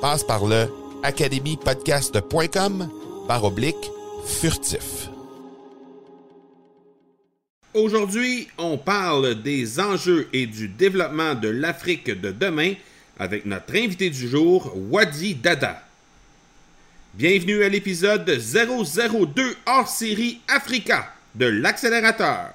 Passe par le academypodcast.com par oblique furtif. Aujourd'hui, on parle des enjeux et du développement de l'Afrique de demain avec notre invité du jour, Wadi Dada. Bienvenue à l'épisode 002 hors série Africa de l'accélérateur.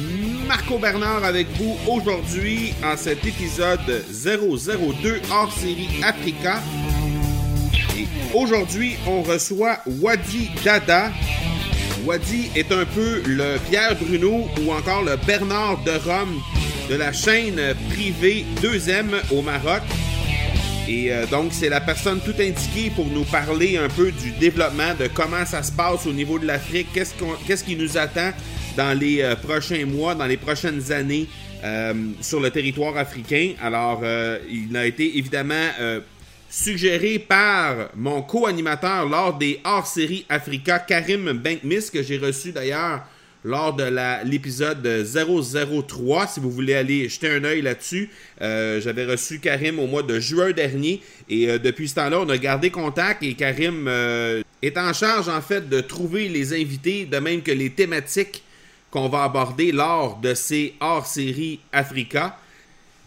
Marco Bernard avec vous aujourd'hui en cet épisode 002 hors série Africa. Et aujourd'hui, on reçoit Wadi Dada. Wadi est un peu le Pierre Bruno ou encore le Bernard de Rome de la chaîne privée 2M au Maroc. Et euh, donc, c'est la personne tout indiquée pour nous parler un peu du développement, de comment ça se passe au niveau de l'Afrique, qu'est-ce, qu'est-ce qui nous attend dans les euh, prochains mois, dans les prochaines années euh, sur le territoire africain. Alors, il a été évidemment suggéré par mon co-animateur lors des hors-séries Africa, Karim Benkmis, que j'ai reçu d'ailleurs lors de l'épisode 003. Si vous voulez aller jeter un œil là-dessus, euh, j'avais reçu Karim au mois de juin dernier et euh, depuis ce temps-là, on a gardé contact et Karim euh, est en charge en fait de trouver les invités, de même que les thématiques qu'on va aborder lors de ces hors-séries Africa.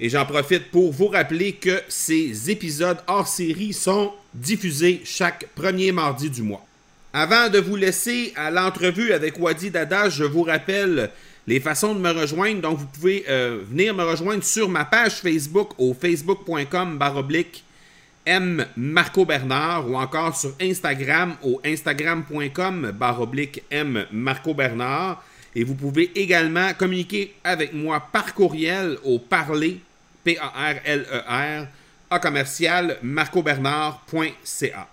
Et j'en profite pour vous rappeler que ces épisodes hors-série sont diffusés chaque premier mardi du mois. Avant de vous laisser à l'entrevue avec Wadi Dada, je vous rappelle les façons de me rejoindre. Donc, vous pouvez euh, venir me rejoindre sur ma page Facebook au facebook.com baroblique M Marco Bernard ou encore sur Instagram au instagram.com baroblique M Marco Bernard. Et vous pouvez également communiquer avec moi par courriel au parler, P-A-R-L-E-R, à commercial marcobernard.ca.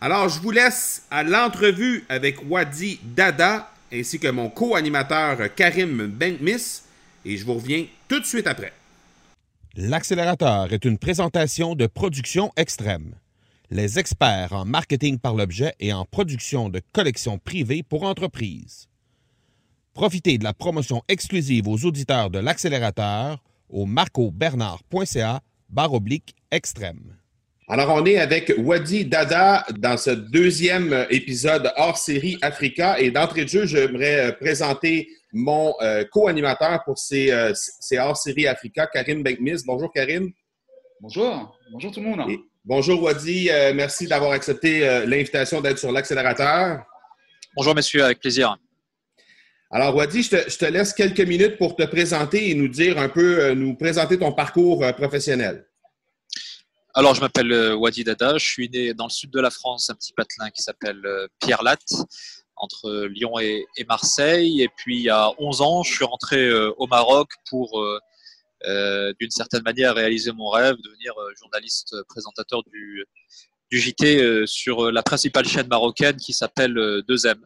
Alors, je vous laisse à l'entrevue avec Wadi Dada ainsi que mon co-animateur Karim Benkmis et je vous reviens tout de suite après. L'accélérateur est une présentation de production extrême. Les experts en marketing par l'objet et en production de collections privées pour entreprises. Profitez de la promotion exclusive aux auditeurs de l'accélérateur au marcobernard.ca barre oblique extrême. Alors, on est avec Wadi Dada dans ce deuxième épisode hors série Africa. Et d'entrée de jeu, j'aimerais euh, présenter mon euh, co-animateur pour ces, euh, ces hors série Africa, Karim Benkmis. Bonjour, Karim. Bonjour. Bonjour tout le monde. bonjour, Wadi. merci d'avoir accepté l'invitation d'être sur l'accélérateur. Bonjour, messieurs, avec plaisir. Alors, Wadi, je te, laisse quelques minutes pour te présenter et nous dire un peu, nous présenter ton parcours professionnel. Alors, je m'appelle euh, Wadi Dada. Je suis né dans le sud de la France, un petit patelin qui s'appelle euh, Pierre Latte, entre Lyon et, Marseille. Et puis, il y a 11 ans, je suis rentré euh, au Maroc pour d'une certaine manière réaliser mon rêve, devenir journaliste présentateur du, du JT sur la principale chaîne marocaine qui s'appelle 2M.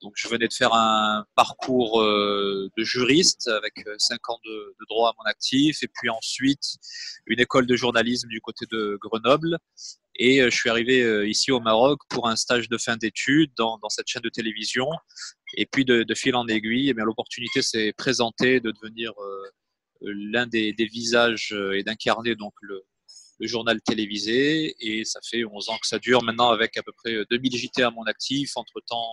Donc je venais de faire un parcours de juriste avec cinq ans de, de, droit à mon actif et puis ensuite une école de journalisme du côté de Grenoble et euh, je suis arrivé euh, ici au Maroc pour un stage de fin d'études dans, dans, cette chaîne de télévision. Et puis de, de fil en aiguille, eh l'opportunité s'est présentée de devenir euh, l'un des, des, visages et d'incarner donc le, le, journal télévisé. Et ça fait 11 ans que ça dure maintenant avec à peu près 2000 JT à mon actif. Entre-temps,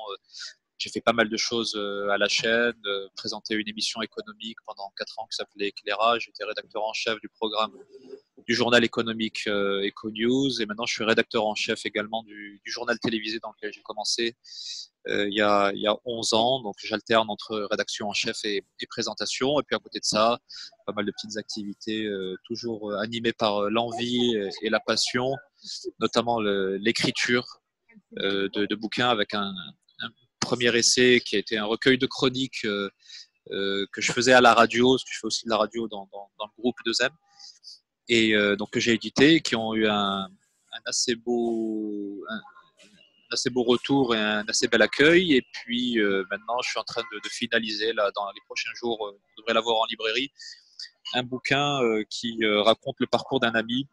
j'ai fait pas mal de choses à la chaîne, présenté une émission économique pendant 4 ans qui s'appelait Éclairage. J'étais rédacteur en chef du programme du journal économique euh, EcoNews et maintenant je suis rédacteur en chef également du, du journal télévisé dans lequel j'ai commencé euh, il, y a, il y a 11 ans. Donc j'alterne entre rédaction en chef et, et, présentation. Et puis à côté de ça, pas mal de petites activités euh, toujours animées par l'envie et, la passion, notamment l'écriture de, de, bouquins avec un, premier essai qui a été un recueil de chroniques euh, que je faisais à la radio, parce que je fais aussi de la radio dans, le groupe 2M et euh, donc que j'ai édité, qui ont eu un, assez beau, un, assez beau retour et un assez bel accueil. Et puis euh, maintenant, je suis en train de, finaliser là dans les prochains jours, euh, on devrait l'avoir en librairie, un bouquin euh, qui euh, raconte le parcours d'un ami,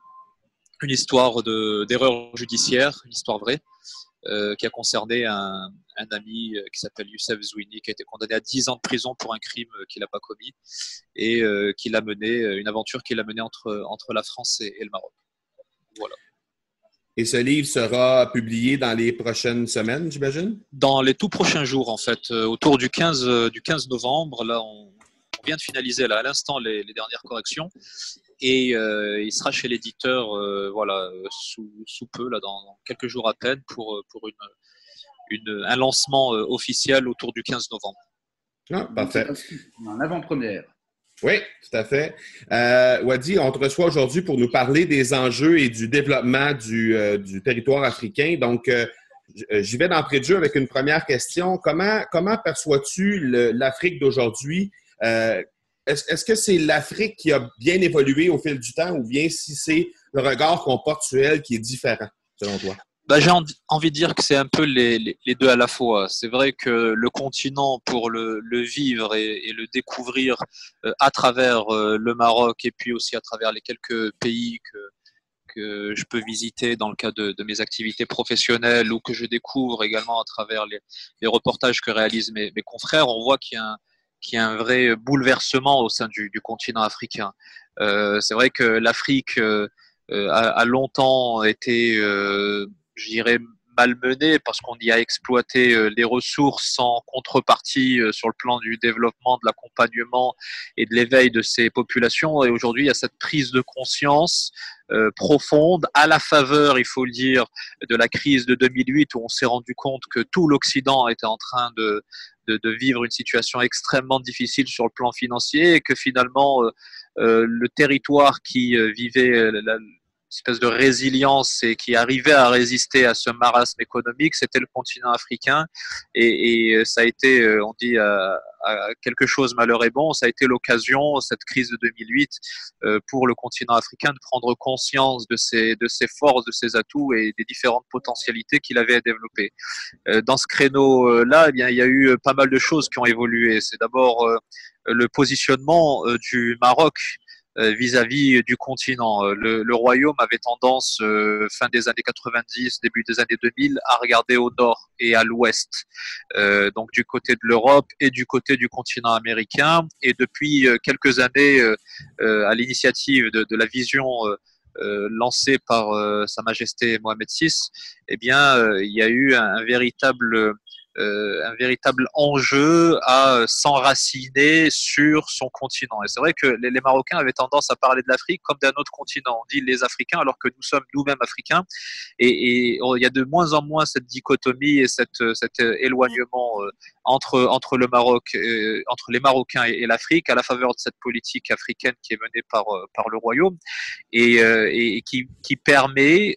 une histoire d'erreur judiciaire, une histoire vraie. Euh, qui a concerné un, un ami qui s'appelle Youssef Zouini, qui a été condamné à 10 ans de prison pour un crime qu'il n'a pas commis et euh, qui l'a mené, une aventure qui l'a mené entre, entre la France et, et, le Maroc. Voilà. Et ce livre sera publié dans les prochaines semaines, j'imagine? Dans les tout prochains jours, en fait. Euh, autour du 15, du 15 novembre, là, on, on vient de finaliser là, à l'instant les, les, dernières corrections et euh, il sera chez l'éditeur euh, voilà sous, sous, peu là dans, dans, quelques jours à peine pour pour une, une un lancement euh, officiel autour du 15 novembre. Ah, parfait. En avant-première. Oui, tout à fait. Euh, Wadi, on te reçoit aujourd'hui pour nous parler des enjeux et du développement du, euh, du territoire africain. Donc, euh, j'y vais d'entrée de jeu avec une première question. Comment, comment perçois-tu l'Afrique d'aujourd'hui? Euh, est-ce est que c'est l'Afrique qui a bien évolué au fil du temps ou bien si c'est le regard qu'on porte sur elle qui est différent, selon toi? Bah, J'ai envie de dire que c'est un peu les, deux à la fois. C'est vrai que le continent, pour le, vivre et, le découvrir euh, à travers euh, le Maroc et puis aussi à travers les quelques pays que, que je peux visiter dans le cadre de, mes activités professionnelles ou que je découvre également à travers les, reportages que réalisent mes, confrères, on voit qu'il y a un, vrai bouleversement au sein du, continent africain. Euh, c'est vrai que l'Afrique a, longtemps été, je dirais, malmenée parce qu'on y a exploité euh, les ressources sans contrepartie euh, sur le plan du développement, de l'accompagnement et de l'éveil de ces populations. Et aujourd'hui, il y a cette prise de conscience euh, profonde à la faveur, il faut le dire, de la crise de 2008 où on s'est rendu compte que tout l'Occident était en train de, de, de, vivre une situation extrêmement difficile sur le plan financier et que finalement le territoire qui vivait la, espèce de résilience et qui arrivait à résister à ce marasme économique, c'était le continent africain. Et, et, ça a été, on dit, à, à quelque chose malheur et bon, ça a été l'occasion, cette crise de 2008, euh, pour le continent africain de prendre conscience de ses, de ses forces, de ses atouts et des différentes potentialités qu'il avait à développer. Euh, dans ce créneau-là, eh bien, il y a eu pas mal de choses qui ont évolué. C'est d'abord euh, le positionnement du Maroc euh, vis-à-vis -vis du continent. Euh, le, le, royaume avait tendance, euh, fin des années 90, début des années 2000, à regarder au nord et à l'ouest, euh, donc du côté de l'Europe et du côté du continent américain. Et depuis quelques années, euh, à l'initiative de, de, la vision lancée par Sa Majesté Mohamed VI, eh bien, il y a eu un, un véritable euh, un véritable enjeu à s'enraciner sur son continent. Et c'est vrai que les, les, Marocains avaient tendance à parler de l'Afrique comme d'un autre continent. On dit les Africains alors que nous sommes nous-mêmes Africains. Et, et, il y a de moins en moins cette dichotomie et cette, cet éloignement euh, entre, entre le Maroc, euh, entre les Marocains et, l'Afrique à la faveur de cette politique africaine qui est menée par, euh, par le Royaume et, euh, et qui, qui permet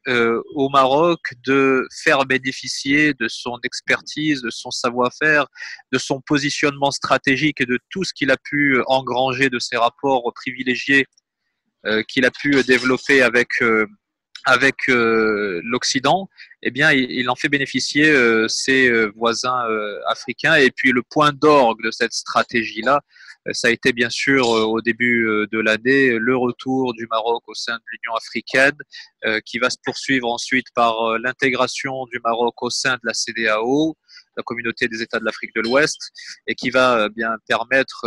au Maroc de faire bénéficier de son expertise, de son savoir-faire, de son positionnement stratégique et de tout ce qu'il a pu engranger de ses rapports privilégiés qu'il a pu développer avec avec euh, l'Occident, eh bien, il, en fait bénéficier euh, ses euh, voisins africains. Et puis, le point d'orgue de cette stratégie-là, ça a été bien sûr au début de l'année le retour du Maroc au sein de l'Union africaine, qui va se poursuivre ensuite par l'intégration du Maroc au sein de la CDAO, la communauté des États de l'Afrique de l'Ouest, et qui va bien permettre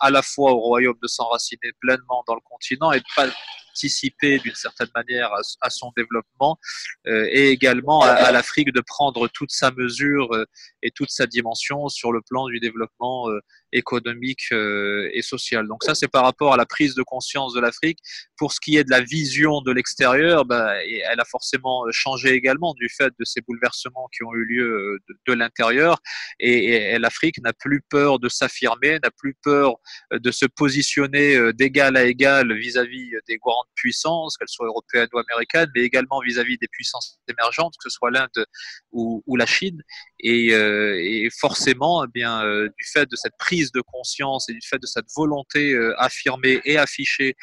à la fois au Royaume de s'enraciner pleinement dans le continent et de pas participer d'une certaine manière à, son développement euh, et également à, l'Afrique de prendre toute sa mesure euh, et toute sa dimension sur le plan du développement euh, économique et social. Donc ça, c'est par rapport à la prise de conscience de l'Afrique. Pour ce qui est de la vision de l'extérieur, bah, elle a forcément changé également du fait de ces bouleversements qui ont eu lieu de, l'intérieur. Et, l'Afrique n'a plus peur de s'affirmer, n'a plus peur de se positionner d'égal à égal vis-à-vis des grands puissances, qu'elles soient européennes ou américaines, mais également vis-à-vis des puissances émergentes, que ce soit l'Inde ou, la Chine. Et, euh, forcément, eh bien, euh, du fait de cette prise de conscience et du fait de cette volonté euh, affirmée et affichée,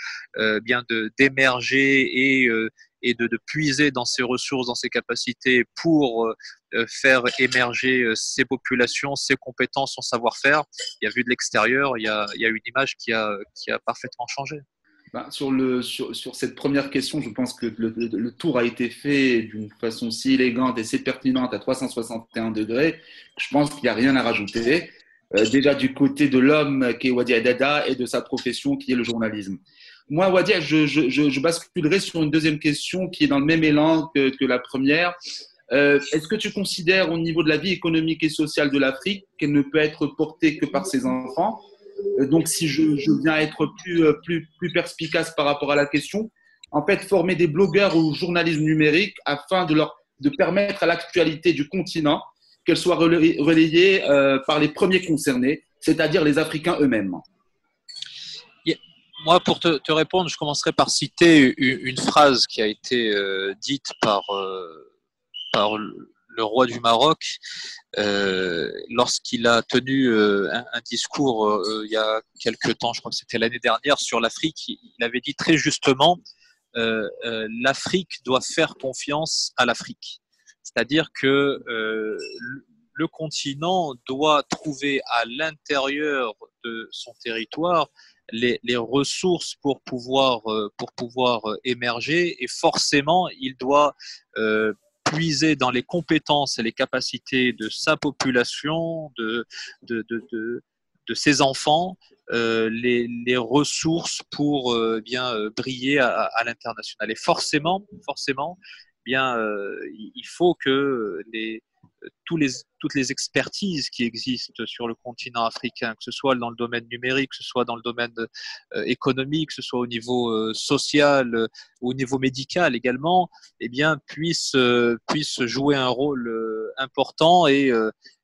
bien de d'émerger et et de, puiser dans ses ressources, dans ses capacités pour faire émerger ses populations, ses compétences, son savoir-faire. Y a vu de l'extérieur, il, il, y a une image qui a, qui a parfaitement changé. Ben, sur, cette première question, je pense que le, tour a été fait d'une façon si élégante et si pertinente à 361 degrés. Je pense qu'il n'y a rien à rajouter. Euh, déjà du côté de l'homme qui est Wadi Adada et de sa profession qui est le journalisme. Moi, Wadi, je, je, basculerai sur une deuxième question qui est dans le même élan que, la première. Euh, Est-ce que tu considères au niveau de la vie économique et sociale de l'Afrique qu'elle ne peut être portée que par ses enfants? Donc, si je, viens être plus, euh, plus, plus perspicace par rapport à la question, en fait, former des blogueurs ou journalisme numérique afin de leur de permettre à l'actualité du continent qu'elle soit relayée euh, par les premiers concernés, c'est-à-dire les Africains eux-mêmes. Moi, pour te, répondre, je commencerai par citer une, phrase qui a été dite par, par roi du Maroc, euh, lorsqu'il a tenu euh, un, discours euh, il y a quelques temps, je crois que c'était l'année dernière, sur l'Afrique, il avait dit très justement, l'Afrique doit faire confiance à l'Afrique. C'est-à-dire que le continent doit trouver à l'intérieur de son territoire les, les, ressources pour pouvoir, pour pouvoir émerger et forcément il doit puiser dans les compétences et les capacités de sa population, de, de, de, de, ses enfants, euh, les, les, ressources pour euh, bien euh, briller à, à l'international. Et forcément, forcément, bien, euh, il faut que les, toutes les expertises qui existent sur le continent africain, que ce soit dans le domaine numérique, que ce soit dans le domaine euh, économique, que ce soit au niveau euh, social, euh, au niveau médical également, eh bien, puissent, puissent jouer un rôle important et,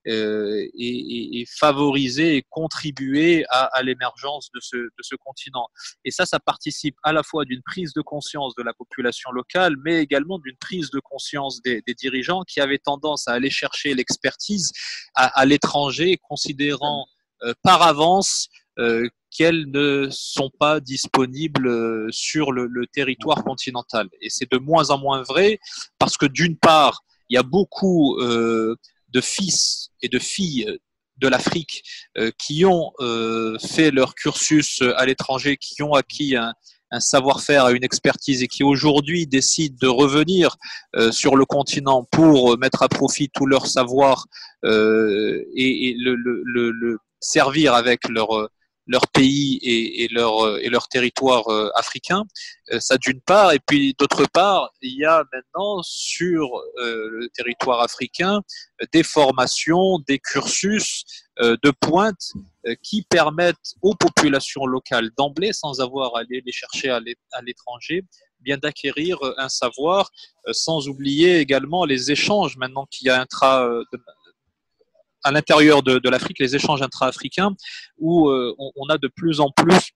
et, favoriser et contribuer à, l'émergence de ce, de ce continent. Et ça, ça participe à la fois d'une prise de conscience de la population locale, mais également d'une prise de conscience des, dirigeants qui avaient tendance à aller chercher l'expertise à, l'étranger, considérant euh, par avance euh, qu'elles ne sont pas disponibles euh, sur le, territoire continental. Et c'est de moins en moins vrai parce que d'une part, il y a beaucoup de fils et de filles de l'Afrique qui ont fait leur cursus à l'étranger, qui ont acquis un, savoir-faire, une expertise et qui aujourd'hui décident de revenir euh, sur le continent pour mettre à profit tout leur savoir et, le, servir avec leur pays et, et, leur, euh, et territoire euh, africain. Euh, ça d'une part. Et puis d'autre part, il y a maintenant sur le territoire africain des formations, des cursus de pointe qui permettent aux populations locales d'emblée, sans avoir à aller les chercher à l'étranger, bien d'acquérir un savoir, sans oublier également les échanges. Maintenant qu'il y a intra, à l'intérieur de, l'Afrique, les échanges intra-africains, où on, a de plus en plus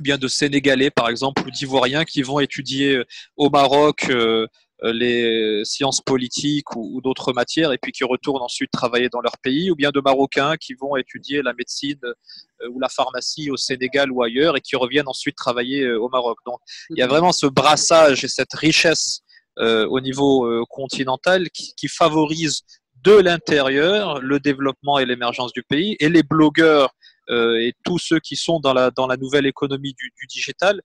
bien de Sénégalais, par exemple, ou d'Ivoiriens qui vont étudier au Maroc euh, les sciences politiques ou, d'autres matières et puis qui retournent ensuite travailler dans leur pays, ou bien de Marocains qui vont étudier la médecine euh, ou la pharmacie au Sénégal ou ailleurs et qui reviennent ensuite travailler euh, au Maroc. Donc il y a vraiment ce brassage et cette richesse au niveau continental qui, qui favorise de l'intérieur le développement et l'émergence du pays et les blogueurs et tous ceux qui sont dans la, dans la nouvelle économie du, du digital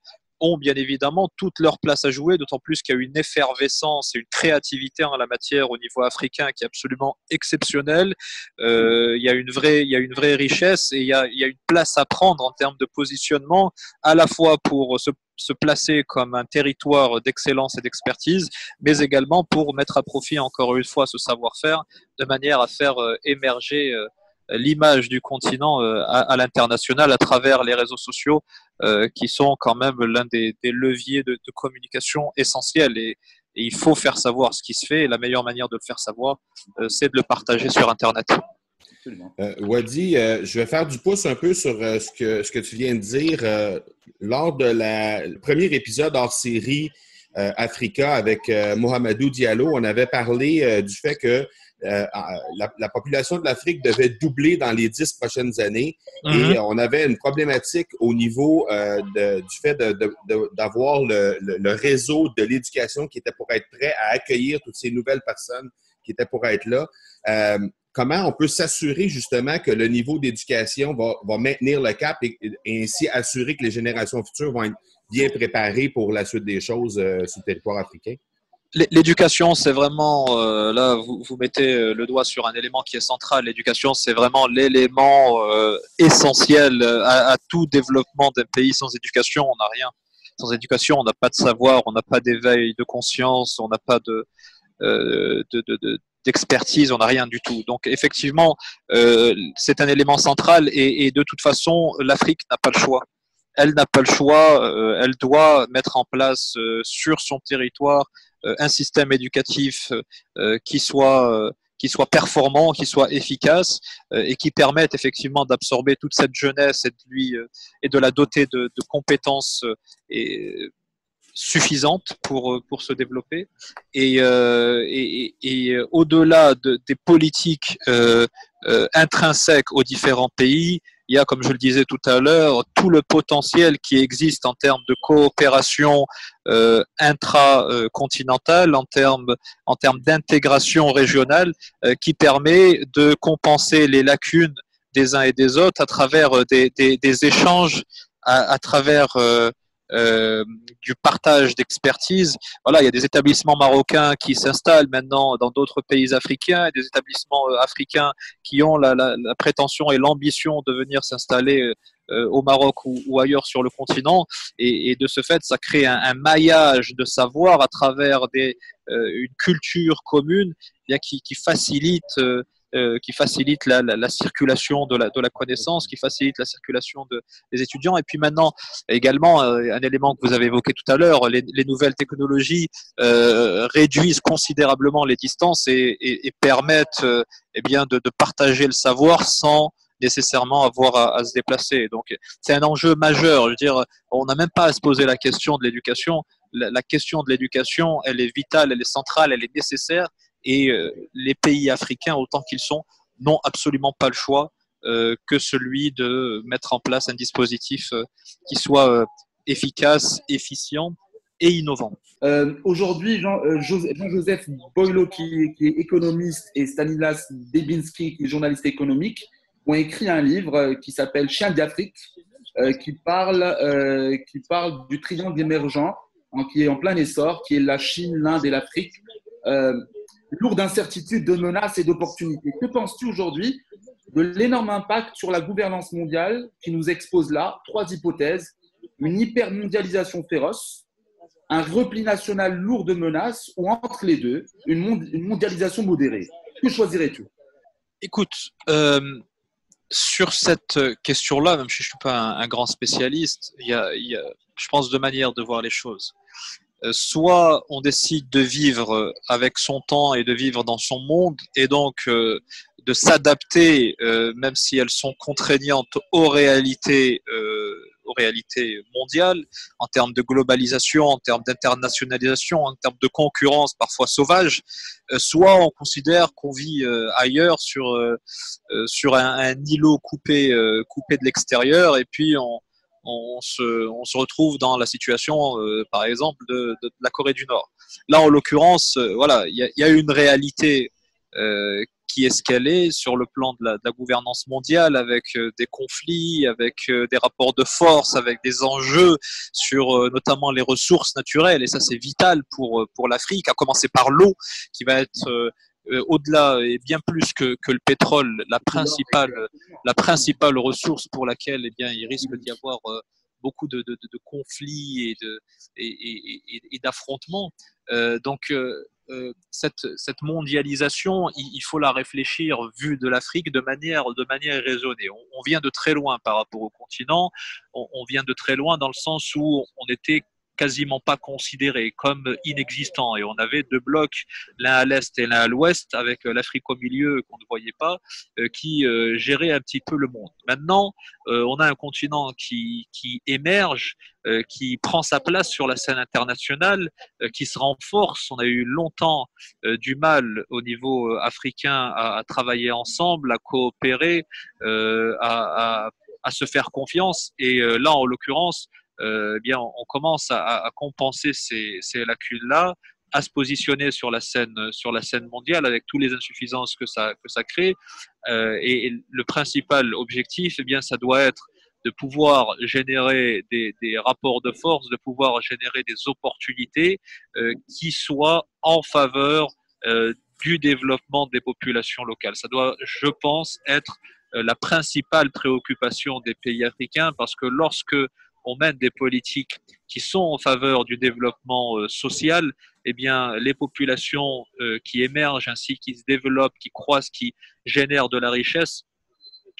bien évidemment toute leur place à jouer, d'autant plus qu'il y a une effervescence et une créativité en la matière au niveau africain qui est absolument exceptionnelle. Euh, il, y a une vraie, il y a une vraie richesse et il y a, il y a une place à prendre en termes de positionnement, à la fois pour se se placer comme un territoire d'excellence et d'expertise, mais également pour mettre à profit encore une fois ce savoir-faire de manière à faire euh, émerger euh, l'image du continent euh, à, l'international à travers les réseaux sociaux euh, qui sont quand même l'un des, leviers de, communication essentiels et, il faut faire savoir ce qui se fait et la meilleure manière de le faire savoir euh, c'est de le partager sur Internet. Wadi, je vais faire du pouce un peu sur ce, que, ce que tu viens de dire. lors de la, le premier épisode hors série Africa avec Mohamedou Diallo, on avait parlé du fait que euh, la, population de l'Afrique devait doubler dans les dix prochaines années et mhm. on avait une problématique au niveau euh, du fait d'avoir le, réseau de l'éducation qui était pour être prêt à accueillir toutes ces nouvelles personnes qui étaient pour être là. Euh, comment on peut s'assurer justement que le niveau d'éducation va, maintenir le cap et, ainsi assurer que les générations futures vont être bien préparées pour la suite des choses sur le territoire africain? L'éducation, c'est vraiment, euh, là, vous, vous, mettez euh, le doigt sur un élément qui est central. L'éducation, c'est vraiment l'élément euh, essentiel à, tout développement d'un pays. Sans éducation, on n'a rien. Sans éducation, on n'a pas de savoir, on n'a pas d'éveil de conscience, on n'a pas de, d'expertise, on n'a rien du tout. Donc, effectivement, c'est un élément central et, et de toute façon, l'Afrique n'a pas le choix elle n'a pas le choix, elle doit mettre en place sur son territoire euh, un système éducatif euh, qui soit euh, qui soit performant, qui soit efficace et qui permette effectivement d'absorber toute cette jeunesse et de lui et de la doter de, compétences suffisantes pour pour se développer. Et, et, et au-delà de, des politiques intrinsèques aux différents pays, il y a, comme je le disais tout à l'heure, tout le potentiel qui existe en termes de coopération euh, intra-continentale, en termes, en termes d'intégration régionale, euh, qui permet de compenser les lacunes des uns et des autres à travers euh, des, des, des échanges, à, à travers euh, euh, du partage d'expertise. Voilà, il y a des établissements marocains qui s'installent maintenant dans d'autres pays africains, et des établissements euh, africains qui ont la, prétention et l'ambition de venir s'installer euh, au Maroc ou, ailleurs sur le continent. Et, de ce fait, ça crée un, maillage de savoir à travers une culture commune qui, qui facilite euh, qui facilite la, la, la, circulation de la, connaissance, qui facilite la circulation de, des étudiants. Et puis maintenant, également, euh, un élément que vous avez évoqué tout à l'heure, les, les, nouvelles technologies euh, réduisent considérablement les distances et, et, et permettent eh bien, de, partager le savoir sans nécessairement avoir à, se déplacer. Donc, c'est un enjeu majeur. Je veux dire, on n'a même pas à se poser la question de l'éducation. La question de l'éducation, elle est vitale, elle est centrale, elle est nécessaire et euh, les pays africains, autant qu'ils sont, n'ont absolument pas le choix euh, que celui de mettre en place un dispositif euh, qui soit efficace, efficient et innovant. Aujourd'hui, Jean-Joseph Jean qui, est économiste, et Stanislas Debinski, qui est journaliste économique, ont écrit un livre qui s'appelle Chien d'Afrique, qui, parle, du triangle émergent, qui est en plein essor, qui est la Chine, l'Inde et l'Afrique lourd d'incertitudes, de menaces et d'opportunités. Que penses-tu aujourd'hui de l'énorme impact sur la gouvernance mondiale qui nous expose là Trois hypothèses. Une hypermondialisation féroce, un repli national lourd de menaces ou entre les deux, une, mondialisation modérée. Que choisirais-tu? Écoute, euh, sur cette question-là, même si je ne suis pas un, grand spécialiste, il y, a, il y a, je pense, deux manières de voir les choses. Euh, soit on décide de vivre avec son temps et de vivre dans son monde et donc euh, de s'adapter, même si elles sont contraignantes aux réalités aux réalités mondiales, en termes de globalisation, en termes d'internationalisation, en termes de concurrence parfois sauvage, euh, soit on considère qu'on vit euh, ailleurs sur, euh, sur un, un, îlot coupé, coupé de l'extérieur et puis on, on se, on se, retrouve dans la situation, par exemple, de, de, la Corée du Nord. Là, en l'occurrence, voilà, il y a, y a, une réalité euh, qui est ce sur le plan de la, de la gouvernance mondiale, avec euh, des conflits, avec euh, des rapports de force, avec des enjeux sur euh, notamment les ressources naturelles. Et ça, c'est vital pour, pour l'Afrique, à commencer par l'eau, qui va être au-delà et bien plus que, que, le pétrole, la principale, la principale ressource pour laquelle eh bien, il risque d'y avoir beaucoup de, de, de, conflits et, de, et, et, et d'affrontements. Euh, donc, euh, cette, cette, mondialisation, il, faut la réfléchir vue de l'Afrique de manière, de manière raisonnée. On, on, vient de très loin par rapport au continent, on, on, vient de très loin dans le sens où on était quasiment pas considéré comme inexistant. Et on avait deux blocs, l'un à l'est et l'un à l'ouest, avec euh, l'Afrique au milieu qu'on ne voyait pas, euh, qui euh, gérait un petit peu le monde. Maintenant, on a un continent qui, qui émerge, qui prend sa place sur la scène internationale, qui se renforce. On a eu longtemps du mal au niveau africain à, travailler ensemble, à coopérer, à, à, se faire confiance. Et là, en l'occurrence, eh bien, on commence à, à compenser ces, ces lacunes-là, à se positionner sur la scène sur la scène mondiale avec toutes les insuffisances que ça que ça crée. Euh, et, le principal objectif, eh bien, ça doit être de pouvoir générer des, des, rapports de force, de pouvoir générer des opportunités euh, qui soient en faveur euh, du développement des populations locales. Ça doit, je pense, être euh, la principale préoccupation des pays africains parce que lorsque on mène des politiques qui sont en faveur du développement euh, social, eh bien, les populations euh, qui émergent ainsi, qui se développent, qui croissent, qui génèrent de la richesse,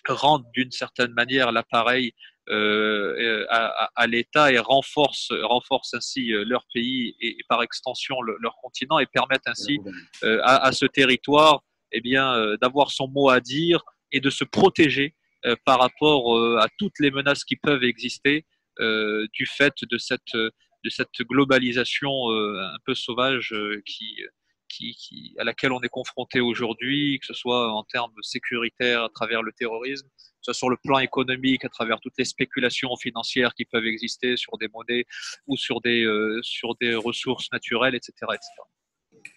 rendent d'une certaine manière l'appareil euh, à, à l'État et renforcent, renforcent ainsi leur pays et, et par extension le, leur continent et permettent ainsi à, à, ce territoire eh bien, d'avoir son mot à dire et de se protéger par rapport à toutes les menaces qui peuvent exister du fait de cette, de cette globalisation euh, un peu sauvage euh, qui, qui, qui, à laquelle on est confronté aujourd'hui, que ce soit en termes sécuritaires à travers le terrorisme, que ce soit sur le plan économique à travers toutes les spéculations financières qui peuvent exister sur des monnaies ou sur des, euh, sur des ressources naturelles, etc. etc.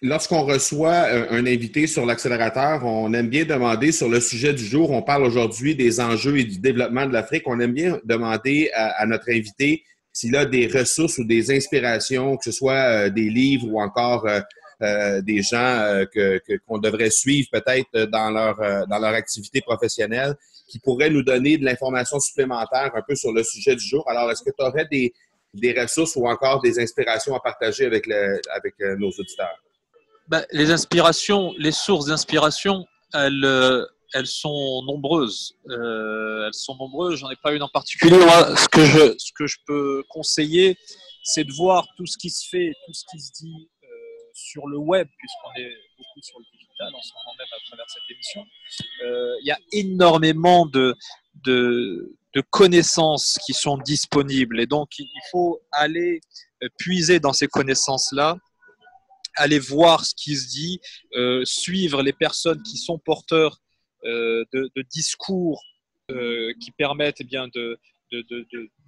Lorsqu'on reçoit un invité sur l'accélérateur, on aime bien demander sur le sujet du jour, on parle aujourd'hui des enjeux et du développement de l'Afrique, on aime bien demander à, notre invité s'il a des ressources ou des inspirations, que ce soit euh, des livres ou encore euh, euh, des gens euh, que, qu'on devrait suivre peut-être dans leur, euh, dans leur activité professionnelle, qui pourraient nous donner de l'information supplémentaire un peu sur le sujet du jour. Alors, est-ce que tu aurais des, des ressources ou encore des inspirations à partager avec, le, avec nos auditeurs? Ben, les inspirations, les sources d'inspiration, elles, euh, elles sont nombreuses. Euh, elles sont nombreuses. J'en ai pas une en particulier. Moi, ce que je, ce que je peux conseiller, c'est de voir tout ce qui se fait, tout ce qui se dit euh, sur le web, puisqu'on est beaucoup sur le digital en ce moment même à travers cette émission. Euh, il y a énormément de, de, de connaissances qui sont disponibles, et donc il faut aller puiser dans ces connaissances-là aller voir ce qui se dit, euh, suivre les personnes qui sont porteurs euh, de, discours euh, qui permettent eh bien de,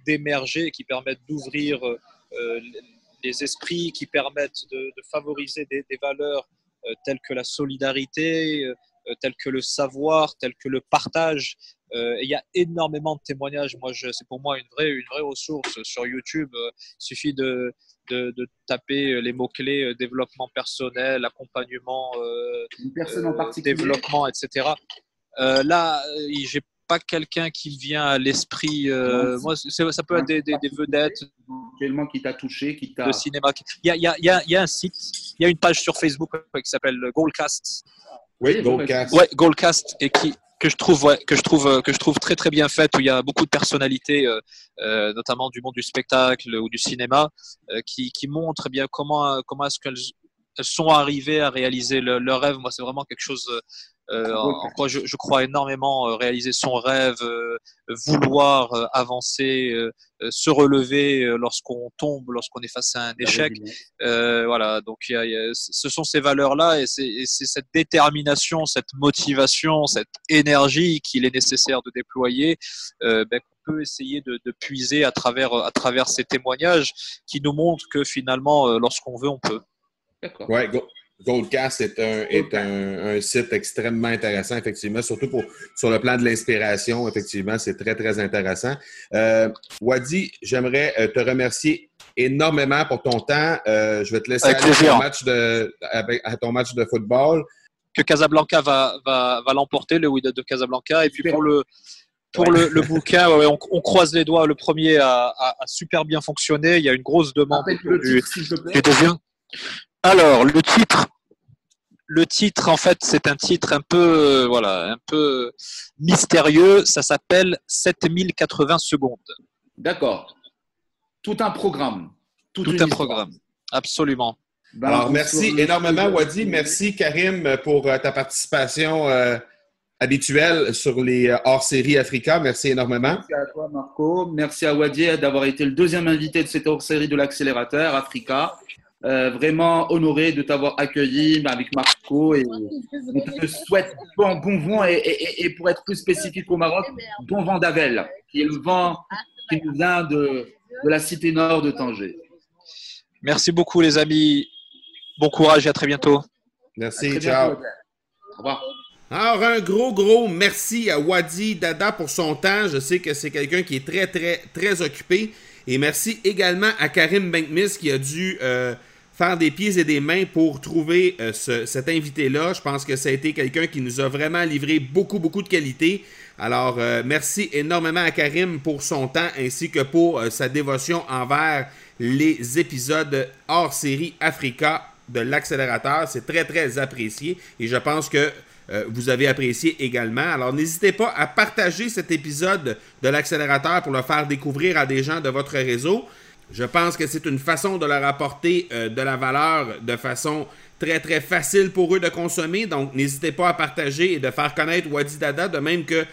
d'émerger, qui permettent d'ouvrir les esprits, qui permettent de, favoriser des, valeurs telles que la solidarité, telles que le savoir, telles que le partage. Il y a énormément de témoignages. Moi, je, c'est pour moi une vraie, une vraie ressource sur YouTube. il suffit de, de, de, taper les mots-clés euh, développement personnel, accompagnement, euh, Une personne en particulier. développement, etc. Euh, là, j'ai pas quelqu'un qui vient à l'esprit. Euh, moi, ça peut être des, des, des vedettes. Éventuellement qui t'a touché, qui t'a. De cinéma. Il y a, il y, a, il y, a, il y a un site, il y a une page sur Facebook qui s'appelle Goldcast. Oui, Goldcast. Ouais, Goldcast et qui, que je trouve que je trouve que je trouve très très bien faite où il y a beaucoup de personnalités euh, euh, notamment du monde du spectacle ou du cinéma euh, qui, qui montrent bien comment comment est-ce sont arrivées à réaliser le, leur rêve. Moi c'est vraiment quelque chose euh, en quoi je, je, crois énormément euh, réaliser son rêve, euh, vouloir euh, avancer, se relever lorsqu'on tombe, lorsqu'on est face à un échec. voilà, donc y a, y a, ce sont ces valeurs-là et c'est cette détermination, cette motivation, cette énergie qu'il est nécessaire de déployer. Ben, qu'on peut essayer de, de, puiser à travers, à travers ces témoignages qui nous montrent que finalement, lorsqu'on veut, on peut. D'accord. Ouais, go. Goldcast est, un, est un, un, site extrêmement intéressant, effectivement, surtout pour, sur le plan de l'inspiration. Effectivement, c'est très, très intéressant. Euh, Wadi, j'aimerais euh, te remercier énormément pour ton temps. Euh, je vais te laisser aller à ton, match de, à ton match de football. Que Casablanca va, va, va l'emporter, le Wydad de Casablanca. Et puis pour le, pour ouais. le, le, bouquin, ouais, on, on, croise les doigts. Le premier a, a, a, super bien fonctionné. Il y a une grosse demande le du, titre, du devient. Alors, le titre, le titre, en fait, c'est un titre un peu, euh, voilà, un peu mystérieux. Ça s'appelle 7080 secondes. D'accord. Tout un programme. Tout un programme. Absolument. Ben, Alors, merci énormément, Wadi. Merci, Karim, pour euh, ta participation euh, habituelle sur les euh, hors-série Africa. Merci énormément. Merci à toi, Marco. Merci à Wadi d'avoir été le deuxième invité de cette hors-série de l'accélérateur Africa. Euh, vraiment honoré de t'avoir accueilli avec Marco et on te souhaite bon, bon vent et, et, et, pour être plus spécifique au Maroc, bon vent d'Avel, qui est le vent qui nous vient de, de la cité nord de Tanger. Merci beaucoup les amis, bon courage et à très bientôt. Merci, très ciao. Bientôt. Au revoir. Alors, un gros, gros merci à Wadi Dada pour son temps. Je sais que c'est quelqu'un qui est très, très, très occupé. Et merci également à Karim Benkmis qui a dû euh, faire des pieds et des mains pour trouver euh, ce, cet invité-là. Je pense que ça a été quelqu'un qui nous a vraiment livré beaucoup, beaucoup de qualité. Alors, euh, merci énormément à Karim pour son temps ainsi que pour euh, sa dévotion envers les épisodes hors série Africa de l'accélérateur. C'est très, très apprécié et je pense que vous avez apprécié également. Alors, n'hésitez pas à partager cet épisode de l'accélérateur pour le faire découvrir à des gens de votre réseau. Je pense que c'est une façon de leur apporter euh, de la valeur de façon très très facile pour eux de consommer. Donc n'hésitez pas à partager et de faire connaître Wadi Dada, de même que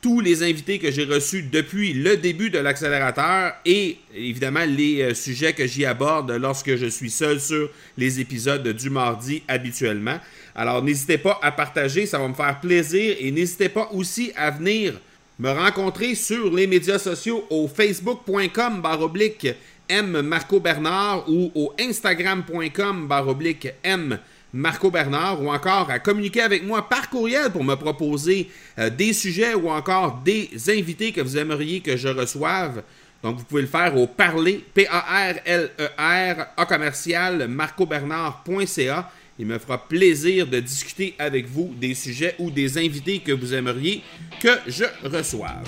tous les invités que j'ai reçus depuis le début de l'accélérateur et évidemment les euh, sujets que j'y aborde lorsque je suis seul sur les épisodes du mardi habituellement. Alors n'hésitez pas à partager, ça va me faire plaisir et n'hésitez pas aussi à venir me rencontrer sur les médias sociaux au facebook.com baroblique M Marco Bernard ou au instagram.com baroblique M Marco Bernard ou encore à communiquer avec moi par courriel pour me proposer euh, des sujets ou encore des invités que vous aimeriez que je reçoive. Donc vous pouvez le faire au parler, P-A-R-L-E-R, A commercial, marcobernard.ca. Il me fera plaisir de discuter avec vous des sujets ou des invités que vous aimeriez que je reçoive.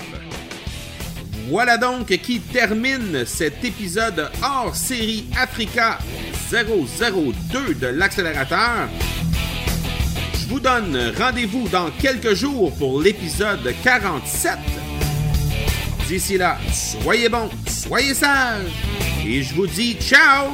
Voilà donc qui termine cet épisode hors série Africa 002 de l'accélérateur. Je vous donne rendez-vous dans quelques jours pour l'épisode 47. D'ici là, soyez bons, soyez sages et je vous dis ciao